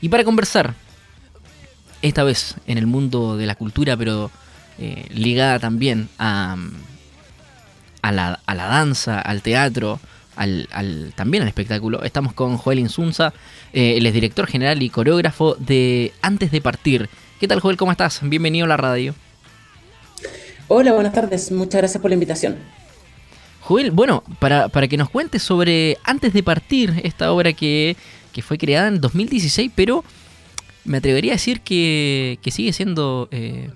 Y para conversar, esta vez en el mundo de la cultura, pero eh, ligada también a, a, la, a, la, danza, al teatro, al, al, también al espectáculo, estamos con Joel Insunza, eh, él es director general y coreógrafo de Antes de Partir. ¿Qué tal Joel? ¿Cómo estás? Bienvenido a la radio. Hola, buenas tardes. Muchas gracias por la invitación. Joel, bueno, para, para que nos cuentes sobre Antes de Partir, esta obra que que fue creada en 2016, pero me atrevería a decir que, sigue siendo eh,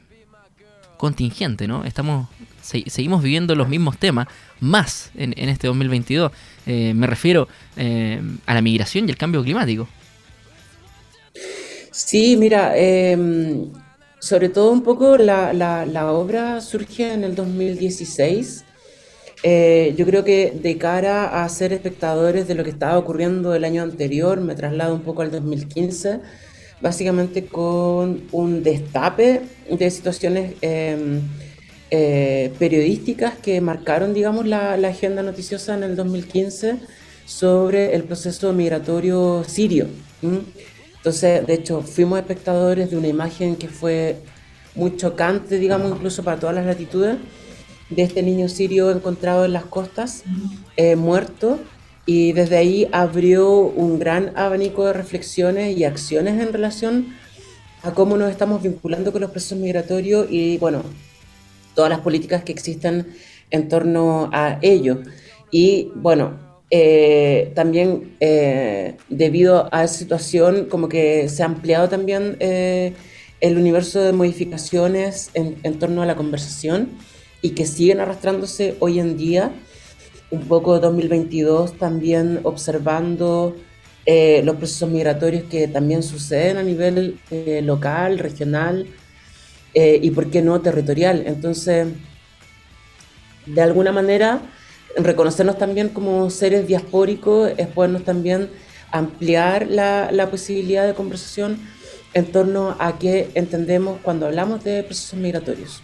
contingente, ¿no? Estamos, seguimos viviendo los mismos temas, más en, este 2022. Eh, me refiero eh, a la migración y el cambio climático. Sí, mira, em, sobre todo un poco la, la obra surge en el 2016 eh, yo creo que de cara a ser espectadores de lo que estaba ocurriendo el año anterior, me traslado un poco al 2015, básicamente con un destape de situaciones em, eh, periodísticas que marcaron, digamos, la, agenda noticiosa en el 2015 sobre el proceso migratorio sirio. Entonces, de hecho, fuimos espectadores de una imagen que fue muy chocante, digamos, incluso para todas las latitudes de este niño sirio encontrado en las costas, eh, muerto, y desde ahí abrió un gran abanico de reflexiones y acciones en relación a cómo nos estamos vinculando con los procesos migratorios y, bueno, todas las políticas que existen en torno a ello. Y, bueno, eh, también eh, debido a esa situación, como que se ha ampliado también el universo de modificaciones en, en torno a la conversación y que siguen arrastrándose hoy en día, un poco 2022 también observando eh, los procesos migratorios que también suceden a nivel eh, local, regional eh, y, por qué no, territorial. Entonces, de alguna manera, reconocernos también como seres diaspóricos es podernos también ampliar la, la posibilidad de conversación en torno a qué entendemos cuando hablamos de procesos migratorios.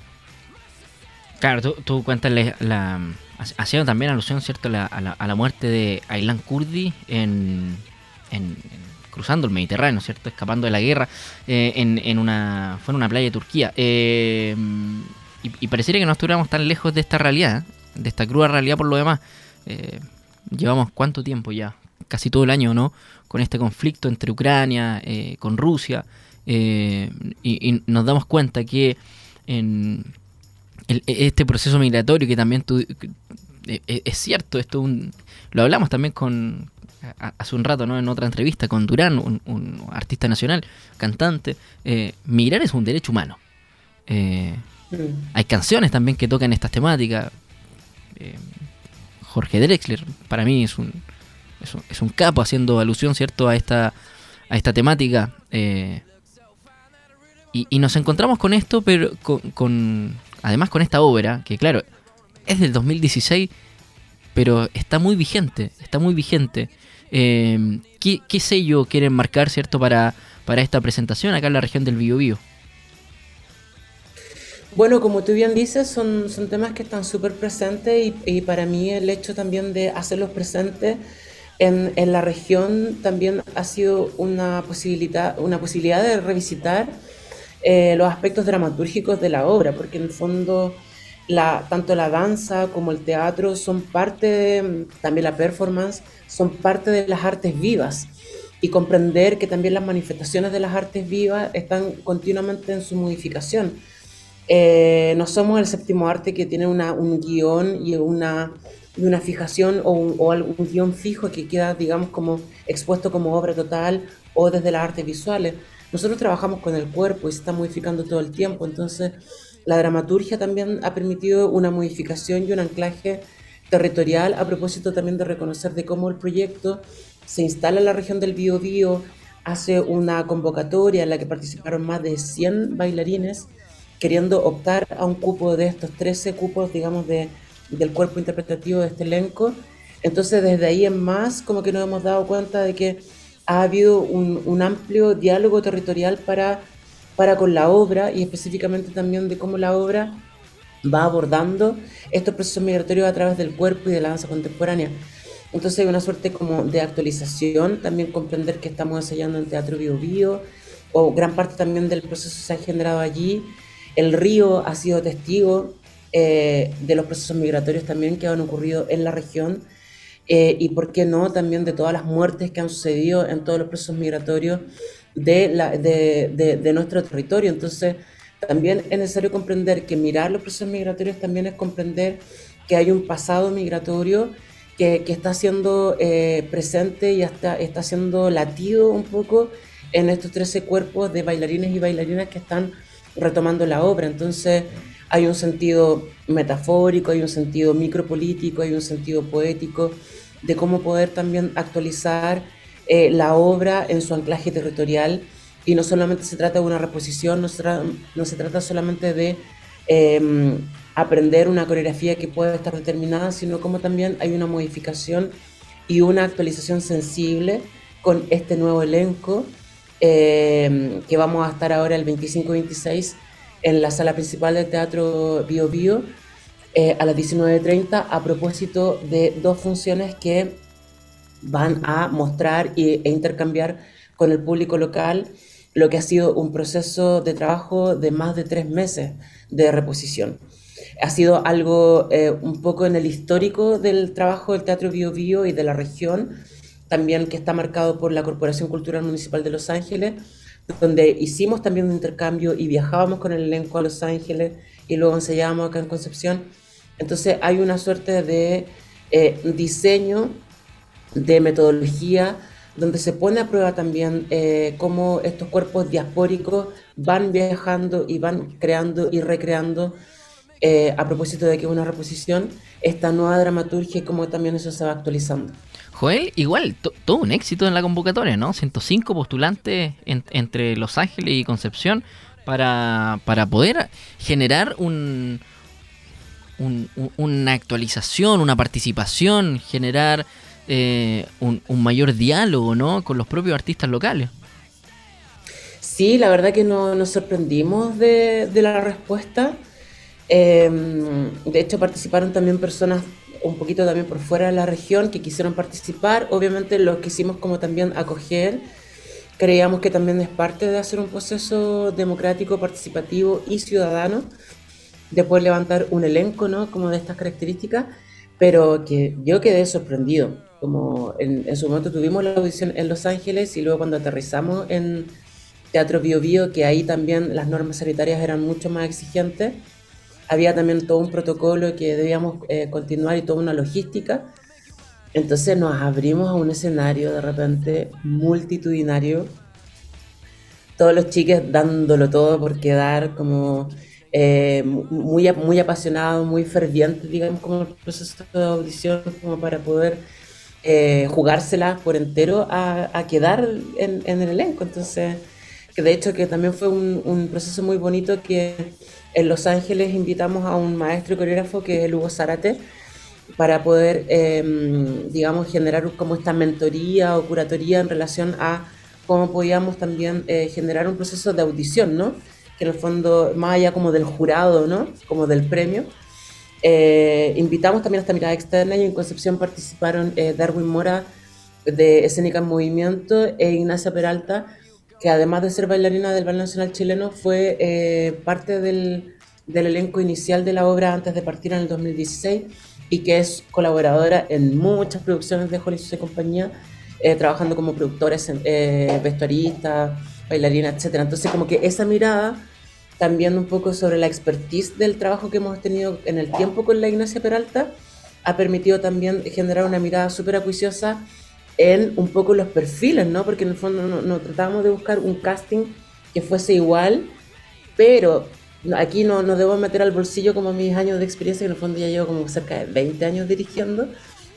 Claro, tú, cuentas la, haciendo también alusión, ¿cierto?, a, la, muerte de Aylan Kurdi en, cruzando el Mediterráneo, ¿cierto?, escapando de la guerra eh, en, una fue en una playa de Turquía. Eh, y, pareciera que no estuviéramos tan lejos de esta realidad, de esta cruda realidad por lo demás. Eh, llevamos cuánto tiempo ya, casi todo el año, ¿no?, con este conflicto entre Ucrania, con Rusia, y, y nos damos cuenta que en e, este proceso migratorio que también tú, e, e, es cierto, esto un, lo hablamos también con hace un rato, ¿no? En otra entrevista con Durán, un, artista nacional, cantante. Eh, migrar es un derecho humano. Eh, mm. Hay canciones también que tocan estas temáticas. Eh, Jorge Drexler, para mí es un, es un, capo haciendo alusión, ¿cierto?, a esta, a esta temática. Y, nos encontramos con esto, pero con, además con esta obra, que claro, es del 2016, pero está muy vigente, está muy vigente. Eh, ¿qué, sello quieren marcar, cierto, para, para esta presentación acá en la región del Biobío? Bueno, como tú bien dices, son, son temas que están súper presentes y, para mí el hecho también de hacerlos presentes en, en, la región también ha sido una posibilidad, una posibilidad de revisitar eh, los aspectos dramatúrgicos de la obra, porque en el fondo la, tanto la danza como el teatro son parte, también la performance, son parte de las artes vivas. Y comprender que también las manifestaciones de las artes vivas están continuamente en su modificación. Eh, no somos el séptimo arte que tiene una, un guion y una, una fijación o un, o guion fijo que queda, digamos, como expuesto como obra total o desde las artes visuales nosotros trabajamos con el cuerpo y se está modificando todo el tiempo, entonces la dramaturgia también ha permitido una modificación y un anclaje territorial a propósito también de reconocer de cómo el proyecto se instala en la región del Biobío, hace una convocatoria en la que participaron más de 100 bailarines queriendo optar a un cupo de estos 13 cupos, digamos, de, del cuerpo interpretativo de este elenco. Entonces, desde ahí en más, como que nos hemos dado cuenta de que ha habido un, amplio diálogo territorial para, para con la obra y específicamente también de cómo la obra va abordando estos procesos migratorios a través del cuerpo y de la danza contemporánea. Entonces hay una suerte como de actualización, también comprender que estamos ensayando en Teatro Bio Bio, o gran parte también del proceso se ha generado allí. El río ha sido testigo eh, de los procesos migratorios también que han ocurrido en la región eh, y, por qué no, también de todas las muertes que han sucedido en todos los procesos migratorios de, la, de, de, nuestro territorio. Entonces, también es necesario comprender que mirar los procesos migratorios también es comprender que hay un pasado migratorio que, que está siendo eh, presente y está, está siendo latido un poco en estos 13 cuerpos de bailarines y bailarinas que están retomando la obra. Entonces, hay un sentido metafórico, hay un sentido micropolítico, hay un sentido poético de cómo poder también actualizar eh, la obra en su anclaje territorial. Y no solamente se trata de una reposición, no se, trata solamente de em, aprender una coreografía que puede estar determinada, sino como también hay una modificación y una actualización sensible con este nuevo elenco em, que vamos a estar ahora el 25-26 en la sala principal del Teatro Bio Bio eh, a las 19.30 a propósito de dos funciones que van a mostrar e intercambiar con el público local lo que ha sido un proceso de trabajo de más de tres meses de reposición. Ha sido algo eh, un poco en el histórico del trabajo del Teatro Bio Bio y de la región, también que está marcado por la Corporación Cultural Municipal de Los Ángeles, donde hicimos también un intercambio y viajábamos con el elenco a Los Ángeles y luego ensayábamos acá en Concepción. Entonces hay una suerte de eh, diseño, de metodología, donde se pone a prueba también eh, cómo estos cuerpos diaspóricos van viajando y van creando y recreando, eh, a propósito de que es una reposición, esta nueva dramaturgia y cómo también eso se va actualizando. Joel, igual, todo un éxito en la convocatoria, ¿no? 105 postulantes entre Los Ángeles y Concepción para, poder generar un, una actualización, una participación, generar eh, un, mayor diálogo, ¿no? Con los propios artistas locales. Sí, la verdad que no, nos sorprendimos de, la respuesta. Em, de hecho, participaron también personas un poquito también por fuera de la región que quisieron participar. Obviamente lo quisimos como también acoger. Creíamos que también es parte de hacer un proceso democrático, participativo y ciudadano, de poder levantar un elenco, ¿no? Como de estas características, pero que yo quedé sorprendido. Como en, su momento tuvimos la audición en Los Ángeles y luego cuando aterrizamos en Teatro Bio Bio, que ahí también las normas sanitarias eran mucho más exigentes, había también todo un protocolo que debíamos eh, continuar y toda una logística. Entonces nos abrimos a un escenario de repente multitudinario, todos los chiques dándolo todo por quedar como eh, muy, muy apasionados, muy fervientes, digamos, como el proceso de audición, como para poder eh, jugársela por entero a, quedar en, el elenco. Entonces, que de hecho que también fue un, un proceso muy bonito que en Los Ángeles invitamos a un maestro coreógrafo que es el Hugo Zárate para poder, em, digamos, generar como esta mentoría o curatoría en relación a cómo podíamos también eh, generar un proceso de audición, ¿no? Que en el fondo, más allá como del jurado, ¿no? Como del premio, eh, invitamos también a esta mirada externa y en Concepción participaron eh, Darwin Mora de Escénica en Movimiento e Ignacia Peralta que además de ser bailarina del Ballet Nacional Chileno, fue eh, parte del, del, elenco inicial de la obra antes de partir en el 2016 y que es colaboradora en muchas producciones de Hollywood y compañía, eh, trabajando como productora, eh, vestuarista, bailarina, etc. Entonces, como que esa mirada, también un poco sobre la expertise del trabajo que hemos tenido en el tiempo con la Ignacia Peralta, ha permitido también generar una mirada súper acuiciosa en un poco los perfiles, ¿no? Porque en el fondo no, no tratábamos de buscar un casting que fuese igual, pero aquí no, no debo meter al bolsillo como mis años de experiencia, que en el fondo ya llevo como cerca de 20 años dirigiendo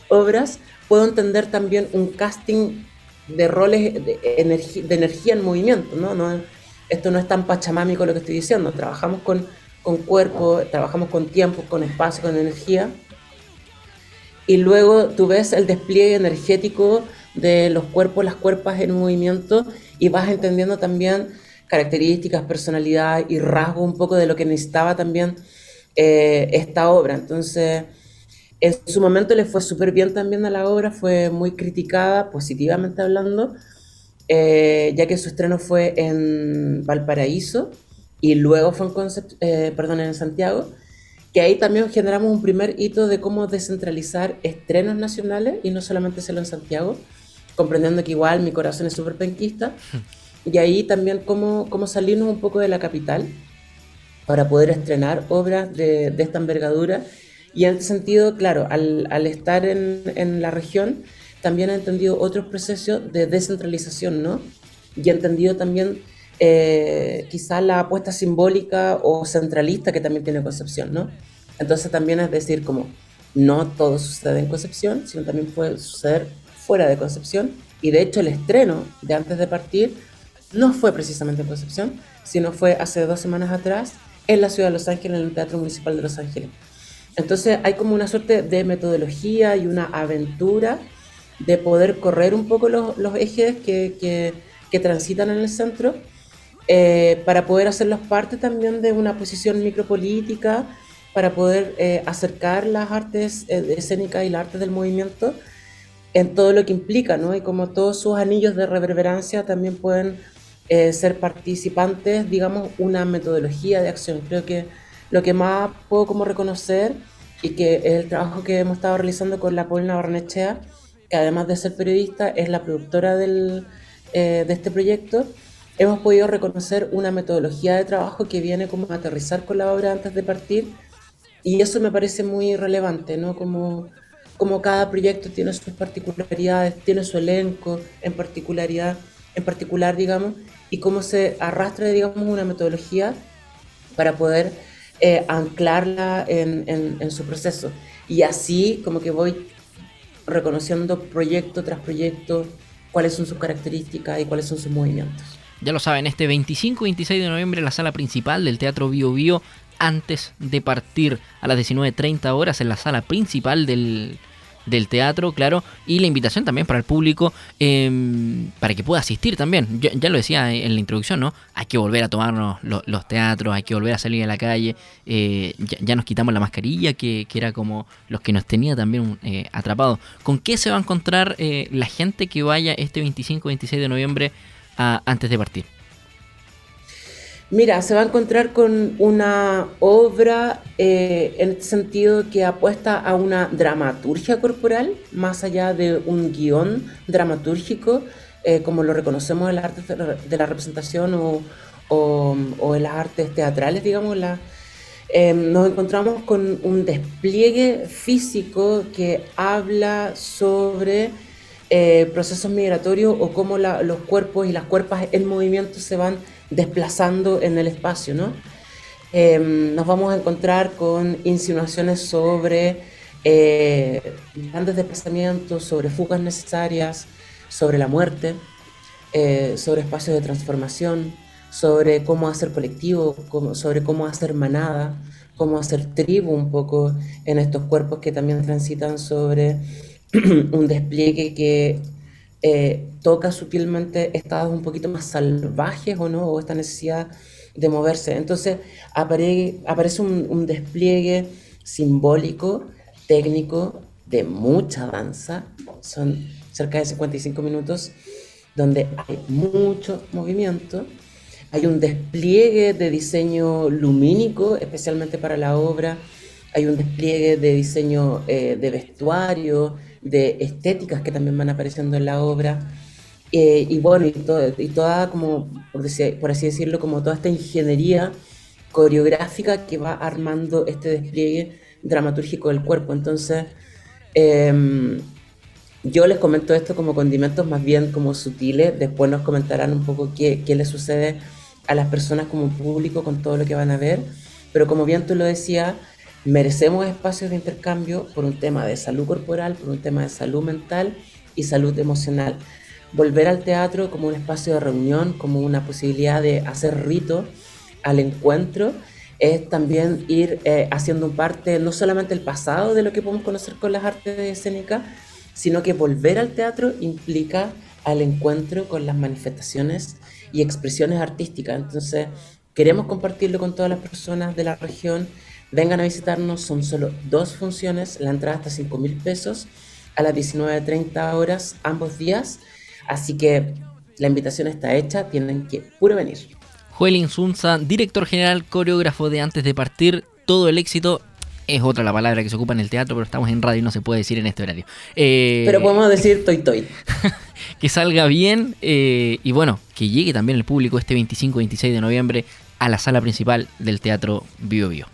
obras, puedo entender también un casting de roles de, energía en movimiento, ¿no? no esto no es tan pachamámico lo que estoy diciendo, trabajamos con, con cuerpo, trabajamos con tiempo, con espacio, con energía, y luego tú ves el despliegue energético de los cuerpos, las cuerpas en movimiento y vas entendiendo también características, personalidad y rasgo un poco de lo que necesitaba también eh, esta obra. Entonces, En su momento le fue súper bien también a la obra, fue muy criticada, positivamente hablando, eh, ya que su estreno fue en Valparaíso y luego fue en, eh, perdón, en Santiago, que ahí también generamos un primer hito de cómo descentralizar estrenos nacionales y no solamente hacerlo en Santiago, comprendiendo que igual mi corazón es súper penquista, y ahí también cómo, cómo salirnos un poco de la capital para poder estrenar obras de, de esta envergadura. Y en este sentido, claro, al, al estar en, en, la región, también he entendido otros procesos de descentralización, ¿no? Y he entendido también eh, quizá la apuesta simbólica o centralista que también tiene Concepción, ¿no? Entonces también es decir, como no todo sucede en Concepción, sino también puede suceder fuera de Concepción. Y de hecho el estreno de Antes de Partir no fue precisamente en Concepción, sino fue hace dos semanas atrás en la ciudad de Los Ángeles, en el Teatro Municipal de Los Ángeles. Entonces hay como una suerte de metodología y una aventura de poder correr un poco los, ejes que, que, que transitan en el centro eh, para poder hacerlos parte también de una posición micropolítica, para poder eh, acercar las artes eh, escénicas y las artes del movimiento en todo lo que implica, ¿no? Y como todos sus anillos de reverberancia también pueden ser participantes, digamos, una metodología de acción. Creo que lo que más puedo como reconocer y que el trabajo que hemos estado realizando con la Paulina Barnechea, que además de ser periodista es la productora del, de este proyecto, hemos podido reconocer una metodología de trabajo que viene como a aterrizar con la obra antes de partir y eso me parece muy relevante, ¿no? Como, como cada proyecto tiene sus particularidades, tiene su elenco en particularidad, en particular, digamos, y cómo se arrastra, digamos, una metodología para poder eh, anclarla en, en, en su proceso. Y así como que voy reconociendo proyecto tras proyecto cuáles son sus características y cuáles son sus movimientos. Ya lo saben, este 25 y 26 de noviembre la sala principal del Teatro Bio Bio antes de partir a las 19.30 horas en la sala principal del, del teatro, claro, y la invitación también para el público eh, para que pueda asistir también. Yo, ya lo decía en la introducción, ¿no? Hay que volver a tomarnos los, teatros, hay que volver a salir a la calle. Eh, ya, ya, nos quitamos la mascarilla, que, que, era como los que nos tenía también eh, atrapados. ¿Con qué se va a encontrar eh, la gente que vaya este 25-26 de noviembre antes de partir? Mira, se va a encontrar con una obra eh, en el sentido que apuesta a una dramaturgia corporal, más allá de un guion dramatúrgico, eh, como lo reconocemos en las artes de la representación o, o, en las artes teatrales, digamos. Eh, nos encontramos con un despliegue físico que habla sobre eh, procesos migratorios o cómo la, los cuerpos y las cuerpas en movimiento se van desplazando en el espacio, ¿no? Eh, nos vamos a encontrar con insinuaciones sobre eh, grandes desplazamientos, sobre fugas necesarias, sobre la muerte, eh, sobre espacios de transformación, sobre cómo hacer colectivo, cómo, sobre cómo hacer manada, cómo hacer tribu un poco en estos cuerpos que también transitan sobre un despliegue que eh, toca sutilmente estados un poquito más salvajes o no, o esta necesidad de moverse. Entonces apare aparece un, un, despliegue simbólico, técnico, de mucha danza, son cerca de 55 minutos, donde hay mucho movimiento, hay un despliegue de diseño lumínico, especialmente para la obra, hay un despliegue de diseño eh, de vestuario, de estéticas que también van apareciendo en la obra. Eh, y bueno, y, y, toda como, por, decir, por, así decirlo, como toda esta ingeniería coreográfica que va armando este despliegue dramatúrgico del cuerpo. Entonces, eh, yo les comento esto como condimentos más bien como sutiles, después nos comentarán un poco qué, qué les sucede a las personas como público con todo lo que van a ver, pero como bien tú lo decías, Merecemos espacios de intercambio por un tema de salud corporal, por un tema de salud mental y salud emocional. Volver al teatro como un espacio de reunión, como una posibilidad de hacer rito al encuentro, es también ir eh, haciendo parte no solamente el pasado de lo que podemos conocer con las artes escénicas, sino que volver al teatro implica al encuentro con las manifestaciones y expresiones artísticas. Entonces, queremos compartirlo con todas las personas de la región Vengan a visitarnos, son solo dos funciones, la entrada hasta 5 mil pesos a las 19.30 horas ambos días. Así que la invitación está hecha, tienen que puro venir. Joel Insunza, director general, coreógrafo de Antes de Partir, todo el éxito. Es otra la palabra que se ocupa en el teatro, pero estamos en radio y no se puede decir en este horario. Eh, pero podemos decir toy toy. que salga bien eh, y bueno, que llegue también el público este 25-26 de noviembre a la sala principal del Teatro Bio Bio.